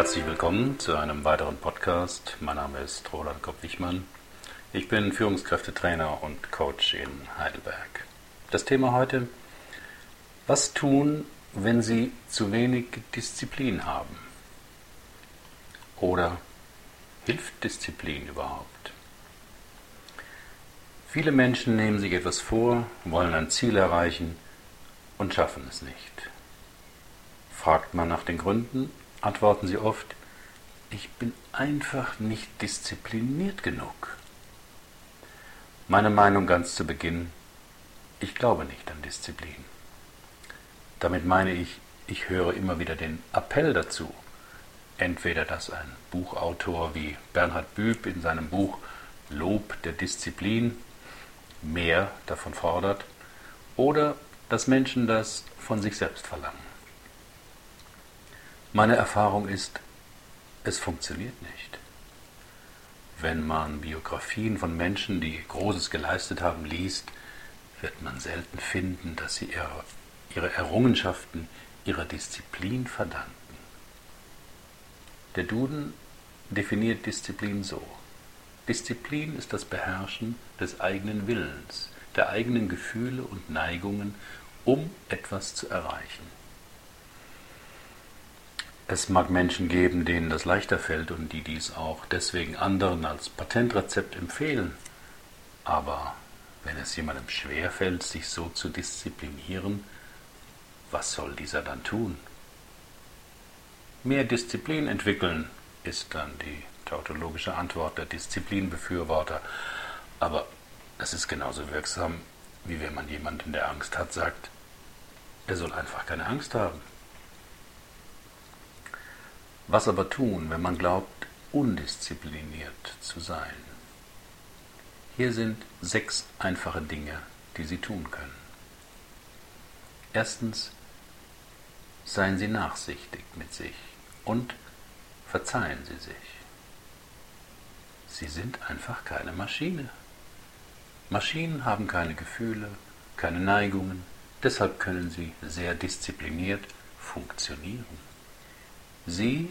Herzlich willkommen zu einem weiteren Podcast. Mein Name ist Roland Kopp-Wichmann. Ich bin Führungskräftetrainer und Coach in Heidelberg. Das Thema heute, was tun, wenn Sie zu wenig Disziplin haben? Oder hilft Disziplin überhaupt? Viele Menschen nehmen sich etwas vor, wollen ein Ziel erreichen und schaffen es nicht. Fragt man nach den Gründen, antworten sie oft, ich bin einfach nicht diszipliniert genug. Meine Meinung ganz zu Beginn, ich glaube nicht an Disziplin. Damit meine ich, ich höre immer wieder den Appell dazu. Entweder dass ein Buchautor wie Bernhard Büb in seinem Buch Lob der Disziplin mehr davon fordert, oder dass Menschen das von sich selbst verlangen. Meine Erfahrung ist, es funktioniert nicht. Wenn man Biografien von Menschen, die Großes geleistet haben, liest, wird man selten finden, dass sie ihre, ihre Errungenschaften ihrer Disziplin verdanken. Der Duden definiert Disziplin so. Disziplin ist das Beherrschen des eigenen Willens, der eigenen Gefühle und Neigungen, um etwas zu erreichen. Es mag Menschen geben, denen das leichter fällt und die dies auch deswegen anderen als Patentrezept empfehlen. Aber wenn es jemandem schwer fällt, sich so zu disziplinieren, was soll dieser dann tun? Mehr Disziplin entwickeln ist dann die tautologische Antwort der Disziplinbefürworter. Aber das ist genauso wirksam, wie wenn man jemanden, der Angst hat, sagt, er soll einfach keine Angst haben. Was aber tun, wenn man glaubt, undiszipliniert zu sein? Hier sind sechs einfache Dinge, die Sie tun können. Erstens, seien Sie nachsichtig mit sich und verzeihen Sie sich. Sie sind einfach keine Maschine. Maschinen haben keine Gefühle, keine Neigungen, deshalb können sie sehr diszipliniert funktionieren. Sie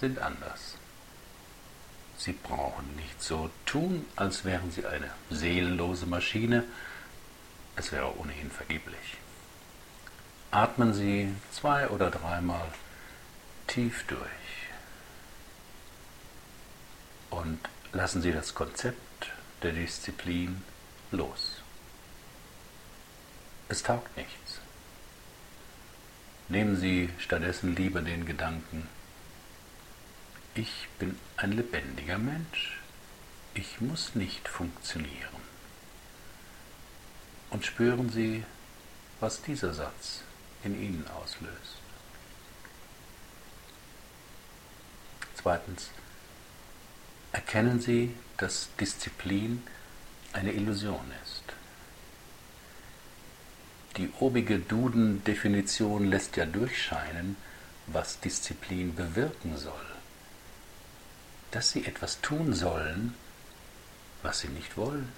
sind anders. Sie brauchen nicht so tun, als wären sie eine seelenlose Maschine. Es wäre ohnehin vergeblich. Atmen Sie zwei oder dreimal tief durch und lassen Sie das Konzept der Disziplin los. Es taugt nichts. Nehmen Sie stattdessen lieber den Gedanken, ich bin ein lebendiger Mensch. Ich muss nicht funktionieren. Und spüren Sie, was dieser Satz in Ihnen auslöst. Zweitens, erkennen Sie, dass Disziplin eine Illusion ist. Die obige Duden-Definition lässt ja durchscheinen, was Disziplin bewirken soll dass sie etwas tun sollen, was sie nicht wollen.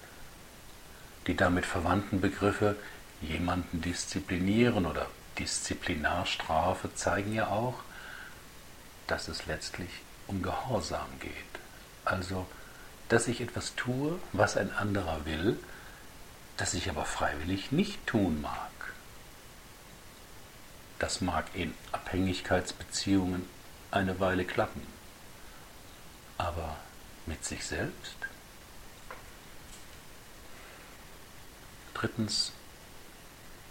Die damit verwandten Begriffe jemanden disziplinieren oder Disziplinarstrafe zeigen ja auch, dass es letztlich um Gehorsam geht. Also, dass ich etwas tue, was ein anderer will, das ich aber freiwillig nicht tun mag. Das mag in Abhängigkeitsbeziehungen eine Weile klappen aber mit sich selbst? Drittens,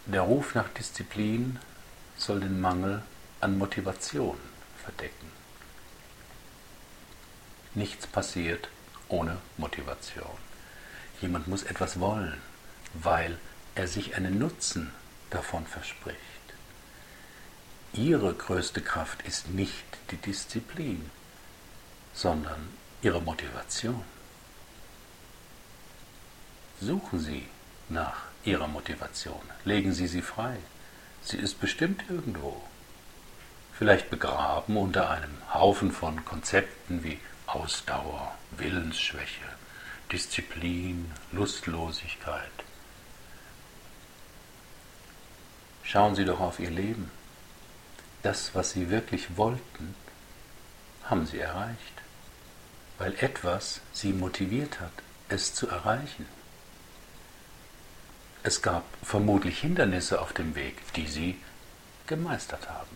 der Ruf nach Disziplin soll den Mangel an Motivation verdecken. Nichts passiert ohne Motivation. Jemand muss etwas wollen, weil er sich einen Nutzen davon verspricht. Ihre größte Kraft ist nicht die Disziplin, sondern ihre Motivation. Suchen Sie nach Ihrer Motivation, legen Sie sie frei. Sie ist bestimmt irgendwo. Vielleicht begraben unter einem Haufen von Konzepten wie Ausdauer, Willensschwäche, Disziplin, Lustlosigkeit. Schauen Sie doch auf Ihr Leben. Das, was Sie wirklich wollten, haben sie erreicht, weil etwas sie motiviert hat, es zu erreichen. Es gab vermutlich Hindernisse auf dem Weg, die sie gemeistert haben.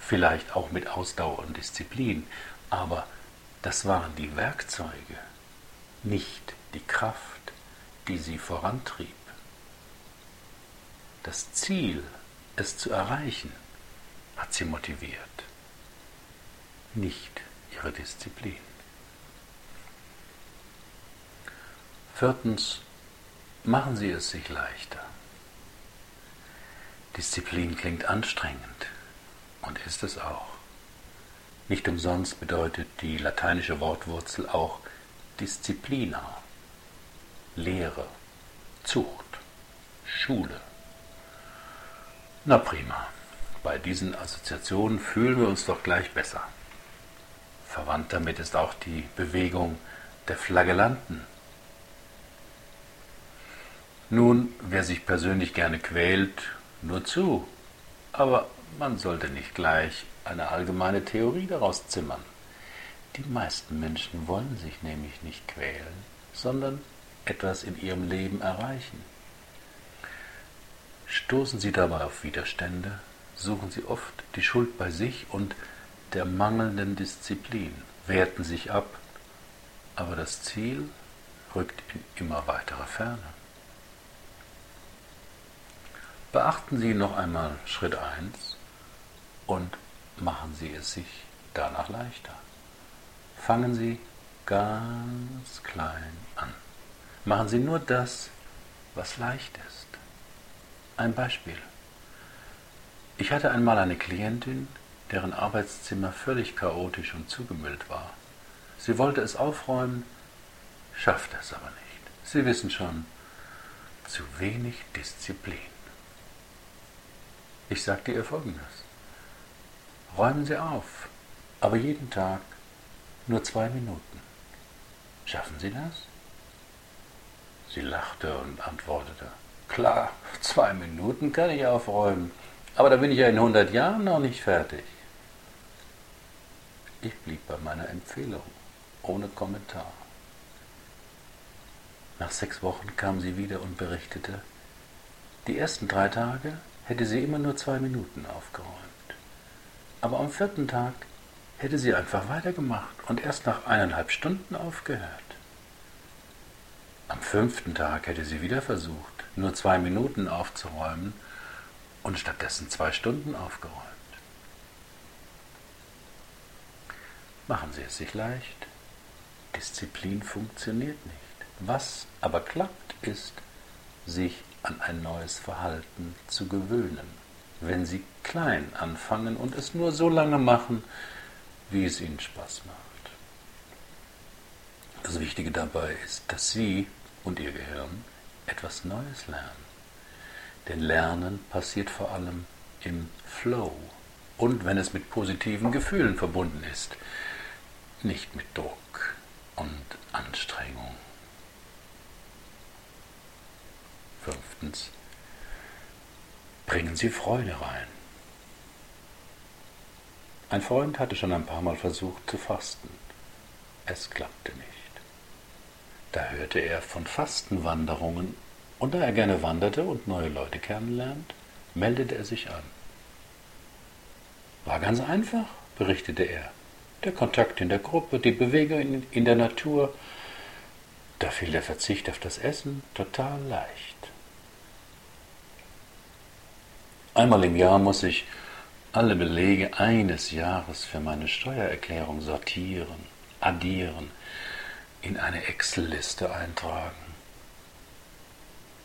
Vielleicht auch mit Ausdauer und Disziplin, aber das waren die Werkzeuge, nicht die Kraft, die sie vorantrieb. Das Ziel, es zu erreichen, hat sie motiviert, nicht ihre Disziplin. Viertens, machen Sie es sich leichter. Disziplin klingt anstrengend und ist es auch. Nicht umsonst bedeutet die lateinische Wortwurzel auch Disziplina, Lehre, Zucht, Schule. Na prima, bei diesen Assoziationen fühlen wir uns doch gleich besser. Verwandt damit ist auch die Bewegung der Flagellanten nun, wer sich persönlich gerne quält, nur zu. Aber man sollte nicht gleich eine allgemeine Theorie daraus zimmern. Die meisten Menschen wollen sich nämlich nicht quälen, sondern etwas in ihrem Leben erreichen. Stoßen sie dabei auf Widerstände, suchen sie oft die Schuld bei sich und der mangelnden Disziplin, werten sich ab, aber das Ziel rückt in immer weiterer Ferne. Beachten Sie noch einmal Schritt 1 und machen Sie es sich danach leichter. Fangen Sie ganz klein an. Machen Sie nur das, was leicht ist. Ein Beispiel. Ich hatte einmal eine Klientin, deren Arbeitszimmer völlig chaotisch und zugemüllt war. Sie wollte es aufräumen, schaffte es aber nicht. Sie wissen schon, zu wenig Disziplin. Ich sagte ihr Folgendes. Räumen Sie auf, aber jeden Tag nur zwei Minuten. Schaffen Sie das? Sie lachte und antwortete, klar, zwei Minuten kann ich aufräumen, aber da bin ich ja in 100 Jahren noch nicht fertig. Ich blieb bei meiner Empfehlung, ohne Kommentar. Nach sechs Wochen kam sie wieder und berichtete, die ersten drei Tage hätte sie immer nur zwei Minuten aufgeräumt. Aber am vierten Tag hätte sie einfach weitergemacht und erst nach eineinhalb Stunden aufgehört. Am fünften Tag hätte sie wieder versucht, nur zwei Minuten aufzuräumen und stattdessen zwei Stunden aufgeräumt. Machen Sie es sich leicht. Disziplin funktioniert nicht. Was aber klappt, ist, sich an ein neues Verhalten zu gewöhnen, wenn Sie klein anfangen und es nur so lange machen, wie es Ihnen Spaß macht. Das Wichtige dabei ist, dass Sie und Ihr Gehirn etwas Neues lernen. Denn Lernen passiert vor allem im Flow und wenn es mit positiven Gefühlen verbunden ist, nicht mit Druck und Anstrengung. Fünftens, bringen Sie Freude rein. Ein Freund hatte schon ein paar Mal versucht zu fasten. Es klappte nicht. Da hörte er von Fastenwanderungen und da er gerne wanderte und neue Leute kennenlernt, meldete er sich an. War ganz einfach, berichtete er. Der Kontakt in der Gruppe, die Bewegung in der Natur, da fiel der Verzicht auf das Essen total leicht. Einmal im Jahr muss ich alle Belege eines Jahres für meine Steuererklärung sortieren, addieren, in eine Excel-Liste eintragen.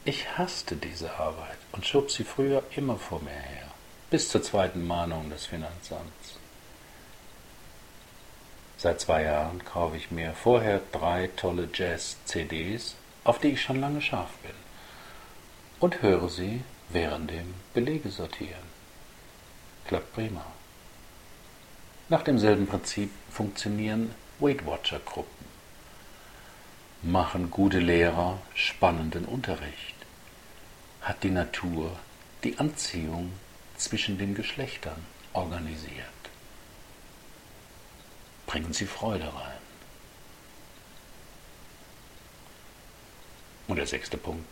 Ich hasste diese Arbeit und schob sie früher immer vor mir her, bis zur zweiten Mahnung des Finanzamts. Seit zwei Jahren kaufe ich mir vorher drei tolle Jazz-CDs, auf die ich schon lange scharf bin, und höre sie während dem Belege sortieren. Klappt prima. Nach demselben Prinzip funktionieren Weight Watcher Gruppen. Machen gute Lehrer spannenden Unterricht. Hat die Natur die Anziehung zwischen den Geschlechtern organisiert. bringen Sie Freude rein. Und der sechste Punkt,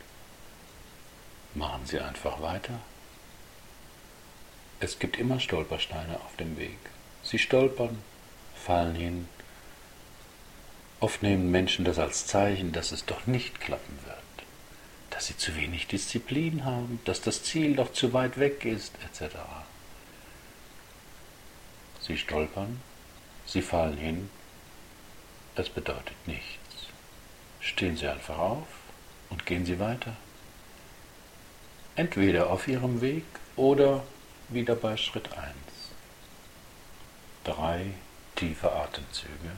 machen Sie einfach weiter. Es gibt immer Stolpersteine auf dem Weg. Sie stolpern, fallen hin. Oft nehmen Menschen das als Zeichen, dass es doch nicht klappen wird, dass sie zu wenig Disziplin haben, dass das Ziel doch zu weit weg ist, etc. Sie stolpern, sie fallen hin, es bedeutet nichts. Stehen Sie einfach auf und gehen Sie weiter. Entweder auf Ihrem Weg oder wieder bei Schritt 1. Drei tiefe Atemzüge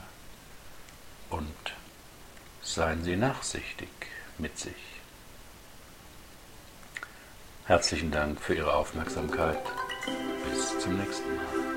und seien Sie nachsichtig mit sich. Herzlichen Dank für Ihre Aufmerksamkeit. Bis zum nächsten Mal.